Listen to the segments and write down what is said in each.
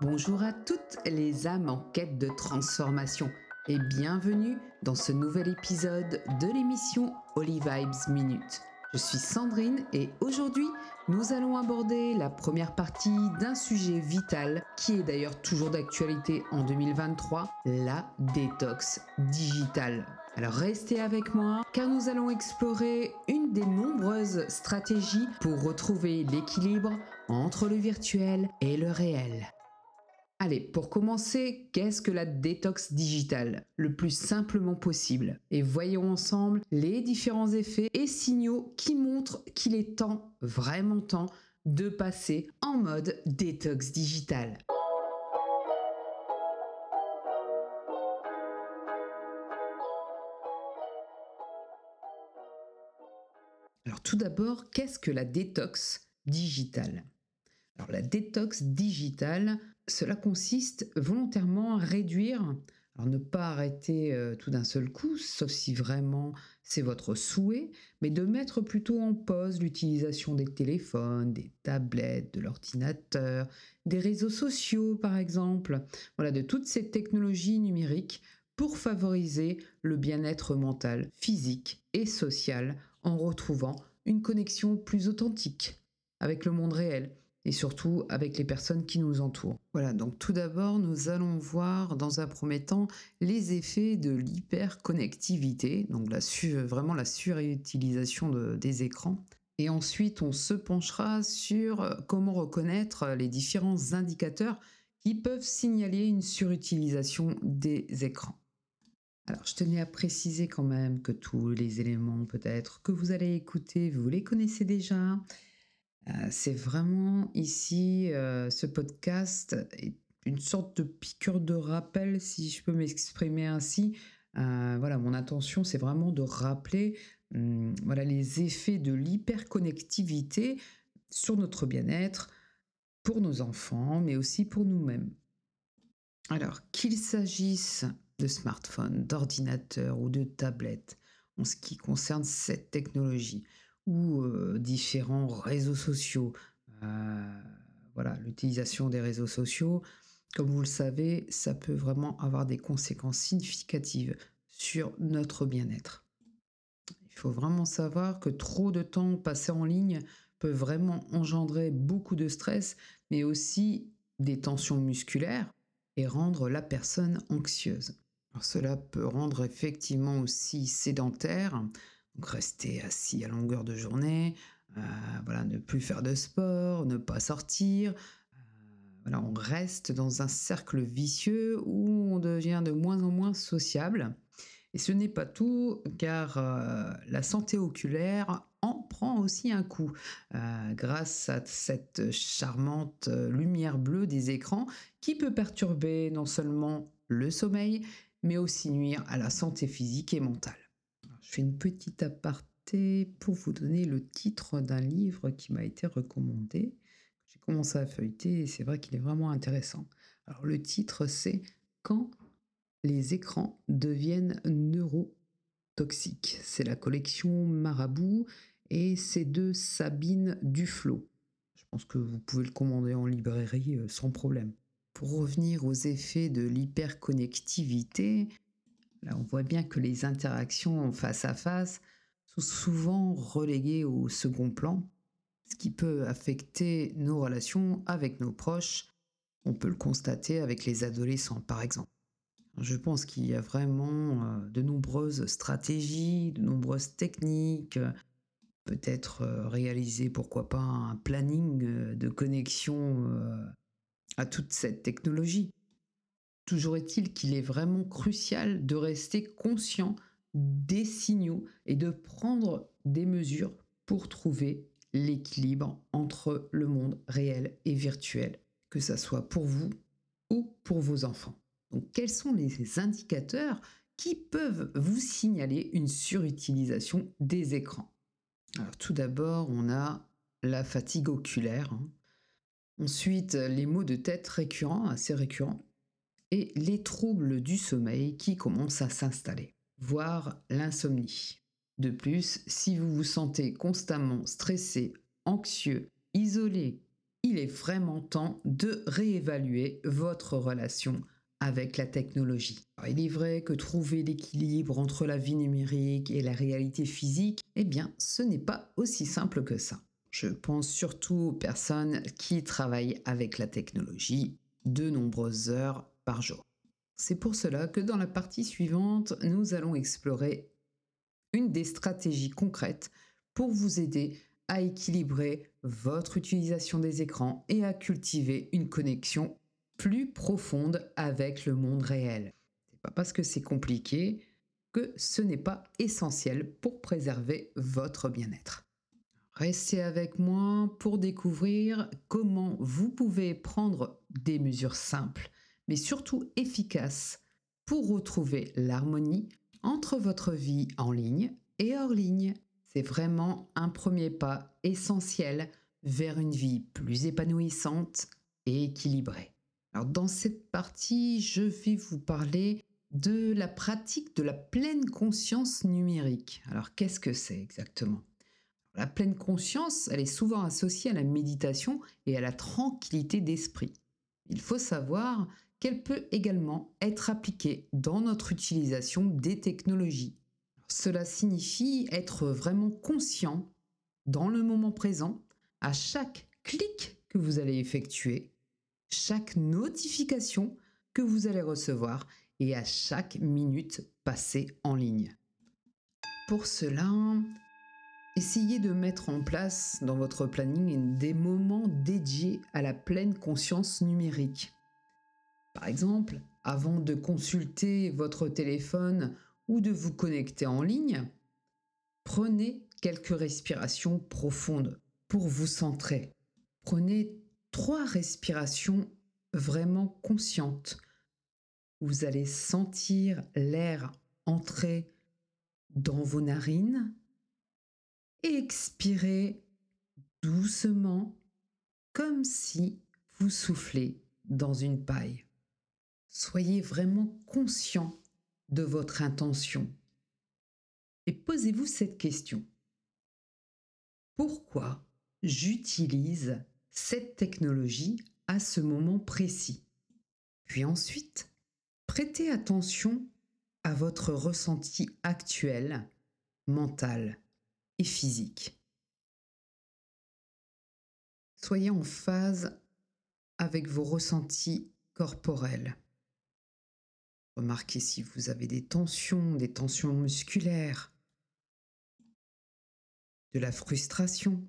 Bonjour à toutes les âmes en quête de transformation et bienvenue dans ce nouvel épisode de l'émission Holy Vibes Minute. Je suis Sandrine et aujourd'hui nous allons aborder la première partie d'un sujet vital qui est d'ailleurs toujours d'actualité en 2023, la détox digitale. Alors restez avec moi car nous allons explorer une des nombreuses stratégies pour retrouver l'équilibre entre le virtuel et le réel. Allez, pour commencer, qu'est-ce que la détox digitale Le plus simplement possible? Et voyons ensemble les différents effets et signaux qui montrent qu'il est temps, vraiment temps, de passer en mode détox digital. Alors tout d'abord, qu'est-ce que la détox digitale? Alors la détox digitale, cela consiste volontairement à réduire, alors ne pas arrêter euh, tout d'un seul coup, sauf si vraiment c'est votre souhait, mais de mettre plutôt en pause l'utilisation des téléphones, des tablettes, de l'ordinateur, des réseaux sociaux par exemple, voilà, de toutes ces technologies numériques pour favoriser le bien-être mental, physique et social en retrouvant une connexion plus authentique avec le monde réel et surtout avec les personnes qui nous entourent. Voilà, donc tout d'abord, nous allons voir dans un premier temps les effets de l'hyperconnectivité, donc la vraiment la surutilisation des écrans. Et ensuite, on se penchera sur comment reconnaître les différents indicateurs qui peuvent signaler une surutilisation des écrans. Alors, je tenais à préciser quand même que tous les éléments peut-être que vous allez écouter, vous les connaissez déjà. Euh, c'est vraiment ici, euh, ce podcast est une sorte de piqûre de rappel, si je peux m'exprimer ainsi. Euh, voilà, mon intention, c'est vraiment de rappeler hum, voilà, les effets de l'hyperconnectivité sur notre bien-être, pour nos enfants, mais aussi pour nous-mêmes. Alors, qu'il s'agisse de smartphones, d'ordinateurs ou de tablettes, en ce qui concerne cette technologie, ou différents réseaux sociaux. voilà, l'utilisation des réseaux sociaux, comme vous le savez, ça peut vraiment avoir des conséquences significatives sur notre bien-être. Il faut vraiment savoir que trop de temps passé en ligne peut vraiment engendrer beaucoup de stress, mais aussi des tensions musculaires et rendre la personne anxieuse. Cela peut rendre effectivement aussi sédentaire, donc rester assis à longueur de journée, euh, voilà, ne plus faire de sport, ne pas sortir. Euh, voilà, on reste dans un cercle vicieux où on devient de moins en moins sociable. Et ce n'est pas tout, car euh, la santé oculaire en prend aussi un coup, grâce à cette charmante lumière bleue des écrans qui peut perturber non seulement le sommeil, mais aussi nuire à la santé physique et mentale. Je fais une petite aparté pour vous donner le titre d'un livre qui m'a été recommandé. J'ai commencé à feuilleter et c'est vrai qu'il est vraiment intéressant. Alors le titre c'est Quand les écrans deviennent neurotoxiques. C'est la collection Marabout et c'est de Sabine Duflo. Je pense que vous pouvez le commander en librairie euh, sans problème. Pour revenir aux effets de l'hyperconnectivité, Là, on voit bien que les interactions face à face sont souvent reléguées au second plan, ce qui peut affecter nos relations avec nos proches. On peut le constater avec les adolescents, par exemple. Je pense qu'il y a vraiment euh, de nombreuses stratégies, de nombreuses techniques, peut-être euh, réaliser, pourquoi pas, un planning euh, de connexion à toute cette technologie. Toujours est-il qu'il est vraiment crucial de rester conscient des signaux et de prendre des mesures pour trouver l'équilibre entre le monde réel et virtuel, que ce soit pour vous ou pour vos enfants. Donc quels sont les indicateurs qui peuvent vous signaler une surutilisation des écrans? Alors tout d'abord, on a la fatigue oculaire. Hein. Ensuite, les maux de tête récurrents, assez récurrents et les troubles du sommeil qui commencent à s'installer, voire l'insomnie. De plus, si vous vous sentez constamment stressé, anxieux isolé. Il est vraiment temps de réévaluer votre relation avec la technologie. il est vrai que trouver l'équilibre entre la vie numérique et la réalité physique, eh bien, ce n'est pas aussi simple que ça. Je pense surtout aux personnes qui travaillent avec la technologie de nombreuses heures par jour. C'est pour cela que dans la partie suivante, nous allons explorer une des stratégies concrètes pour vous aider à équilibrer votre utilisation des écrans et à cultiver une connexion plus profonde avec le monde réel. C'est pas parce que c'est compliqué que ce n'est pas essentiel pour préserver votre bien-être. Restez avec moi pour découvrir comment vous pouvez prendre des mesures simples, mais surtout efficaces, pour retrouver l'harmonie entre votre vie en ligne et hors ligne. C'est vraiment un premier pas essentiel vers une vie plus épanouissante et équilibrée. Alors dans cette partie, je vais vous parler de la pratique de la pleine conscience numérique. Alors qu'est-ce que c'est exactement? La pleine conscience, elle est souvent associée à la méditation et à la tranquillité d'esprit. Il faut savoir qu'elle peut également être appliquée dans notre utilisation des technologies. Cela signifie être vraiment conscient dans le moment présent à chaque clic que vous allez effectuer, chaque notification que vous allez recevoir et à chaque minute passée en ligne. Pour cela, Essayez de mettre en place dans votre planning des moments dédiés à la pleine conscience numérique. Par exemple, avant de consulter votre téléphone ou de vous connecter en ligne, prenez quelques respirations profondes pour vous centrer. Prenez trois respirations vraiment conscientes. Vous allez sentir l'air entrer dans vos narines expirez doucement comme si vous soufflez dans une paille. Soyez vraiment conscient de votre intention et posez-vous cette question. Pourquoi j'utilise cette technologie à ce moment précis? Puis ensuite, prêtez attention à votre ressenti actuel, mental et physique. Soyez en phase avec vos ressentis corporels. Remarquez si vous avez des tensions, des tensions musculaires, de la frustration,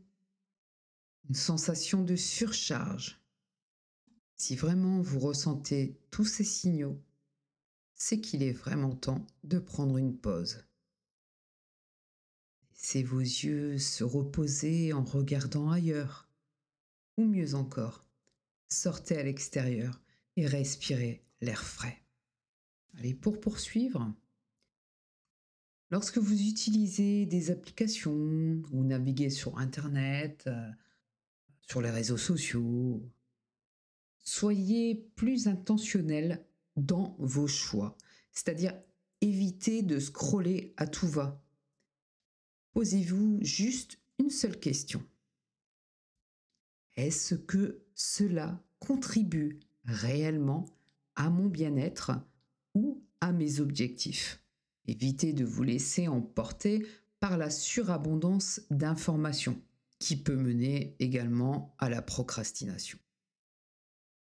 une sensation de surcharge. Si vraiment vous ressentez tous ces signaux, c'est qu'il est vraiment temps de prendre une pause. Laissez vos yeux se reposer en regardant ailleurs. Ou mieux encore, sortez à l'extérieur et respirez l'air frais. Allez, pour poursuivre, lorsque vous utilisez des applications ou naviguez sur Internet, euh, sur les réseaux sociaux, soyez plus intentionnel dans vos choix, c'est-à-dire évitez de scroller à tout va posez-vous juste une seule question. Est-ce que cela contribue réellement à mon bien-être ou à mes objectifs? Évitez de vous laisser emporter par la surabondance d'informations qui peut mener également à la procrastination.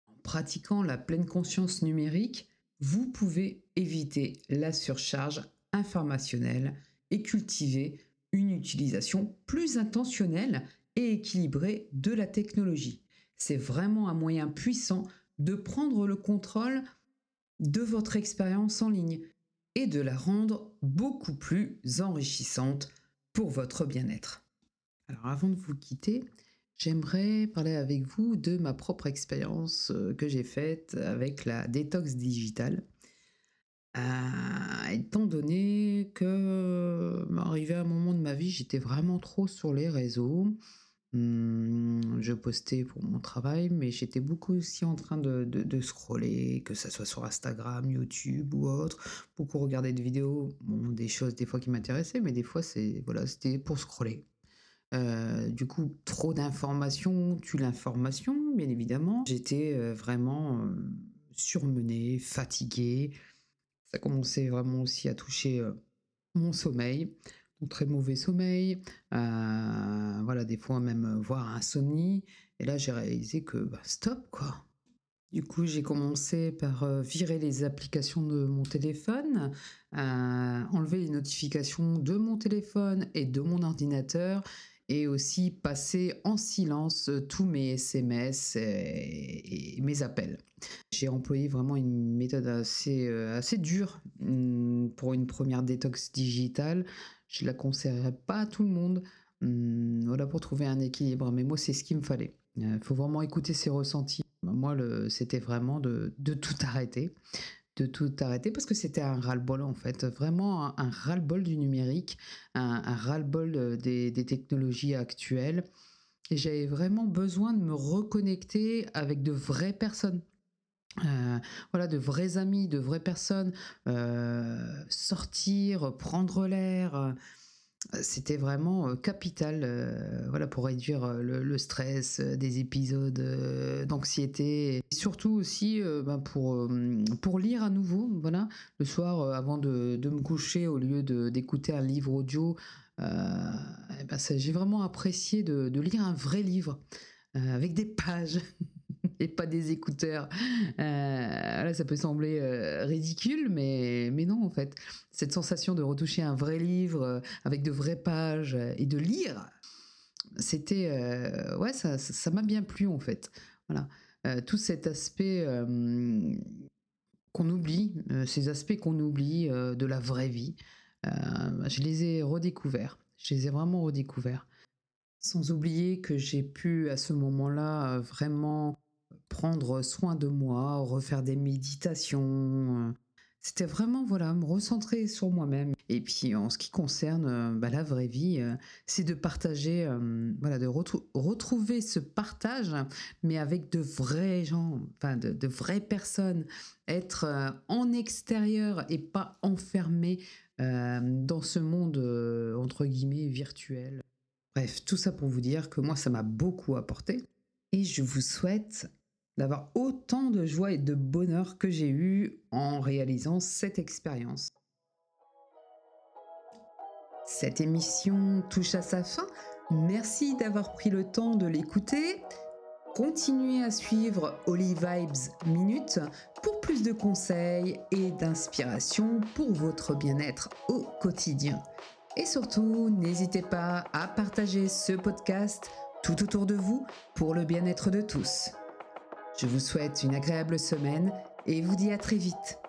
En pratiquant la pleine conscience numérique, vous pouvez éviter la surcharge informationnelle et cultiver une utilisation plus intentionnelle et équilibrée de la technologie. C'est vraiment un moyen puissant de prendre le contrôle de votre expérience en ligne et de la rendre beaucoup plus enrichissante pour votre bien-être. Alors avant de vous quitter, j'aimerais parler avec vous de ma propre expérience euh, que j'ai faite avec la détox digitale. Euh, étant donné que arrivé à un moment de ma vie, j'étais vraiment trop sur les réseaux. Hum, je postais pour mon travail, mais j'étais beaucoup aussi en train de, de, scroller, que ce soit sur Instagram, YouTube ou autre, beaucoup regarder de vidéos, des choses des fois qui m'intéressaient, mais des fois c'est voilà, c'était pour scroller. du coup, trop d'informations tue l'information, bien évidemment. J'étais vraiment surmenée, fatiguée. Ça commençait vraiment aussi à toucher mon sommeil. Donc très mauvais sommeil, voilà, des fois même voire insomnie. Et là, j'ai réalisé que bah, stop, quoi. Du coup, j'ai commencé par virer les applications de mon téléphone, enlever les notifications de mon téléphone et de mon ordinateur, et aussi passer en silence tous mes SMS et, mes appels. J'ai employé vraiment une méthode assez, assez dure mmh, pour une première détox digitale. Je la conseillerais pas à tout le monde. Mmh, voilà pour trouver un équilibre, mais moi c'est ce qu'il me fallait. Il faut vraiment écouter ses ressentis. Moi, c'était vraiment de, tout arrêter. De tout arrêter parce que c'était un ras-le-bol en fait. Vraiment un, ras-le-bol du numérique, un, ras-le-bol euh, des, technologies actuelles. Et j'avais vraiment besoin de me reconnecter avec de vraies personnes. Euh, voilà, de vrais amis, de vraies personnes, euh, sortir, prendre l'air, c'était vraiment capital voilà, pour réduire le, stress des épisodes d'anxiété. Surtout aussi ben, pour, pour lire à nouveau. Voilà. Le soir, avant de, me coucher, au lieu d'écouter un livre audio, eh ben, j'ai vraiment apprécié de, de, lire un vrai livre avec des pages. et pas des écouteurs. Euh, ça peut sembler euh, ridicule, mais, mais non, en fait. Cette sensation de retoucher un vrai livre euh, avec de vraies pages et de lire, c'était. ouais, ça, ça m'a bien plu, en fait. Voilà. tout cet aspect qu'on oublie, ces aspects qu'on oublie de la vraie vie, je les ai redécouverts. Je les ai vraiment redécouverts. Sans oublier que j'ai pu à ce moment-là vraiment prendre soin de moi, refaire des méditations. C'était vraiment voilà me recentrer sur moi-même. Et puis en ce qui concerne bah, la vraie vie, c'est de partager, voilà, de retrouver ce partage, mais avec de vrais gens, enfin de, vraies personnes, être en extérieur et pas enfermé dans ce monde entre guillemets virtuel. Bref, tout ça pour vous dire que moi ça m'a beaucoup apporté. Et je vous souhaite d'avoir autant de joie et de bonheur que j'ai eu en réalisant cette expérience. Cette émission touche à sa fin. Merci d'avoir pris le temps de l'écouter. Continuez à suivre Holy Vibes Minute pour plus de conseils et d'inspiration pour votre bien-être au quotidien. Et surtout, n'hésitez pas à partager ce podcast tout autour de vous pour le bien-être de tous. Je vous souhaite une agréable semaine et vous dis à très vite.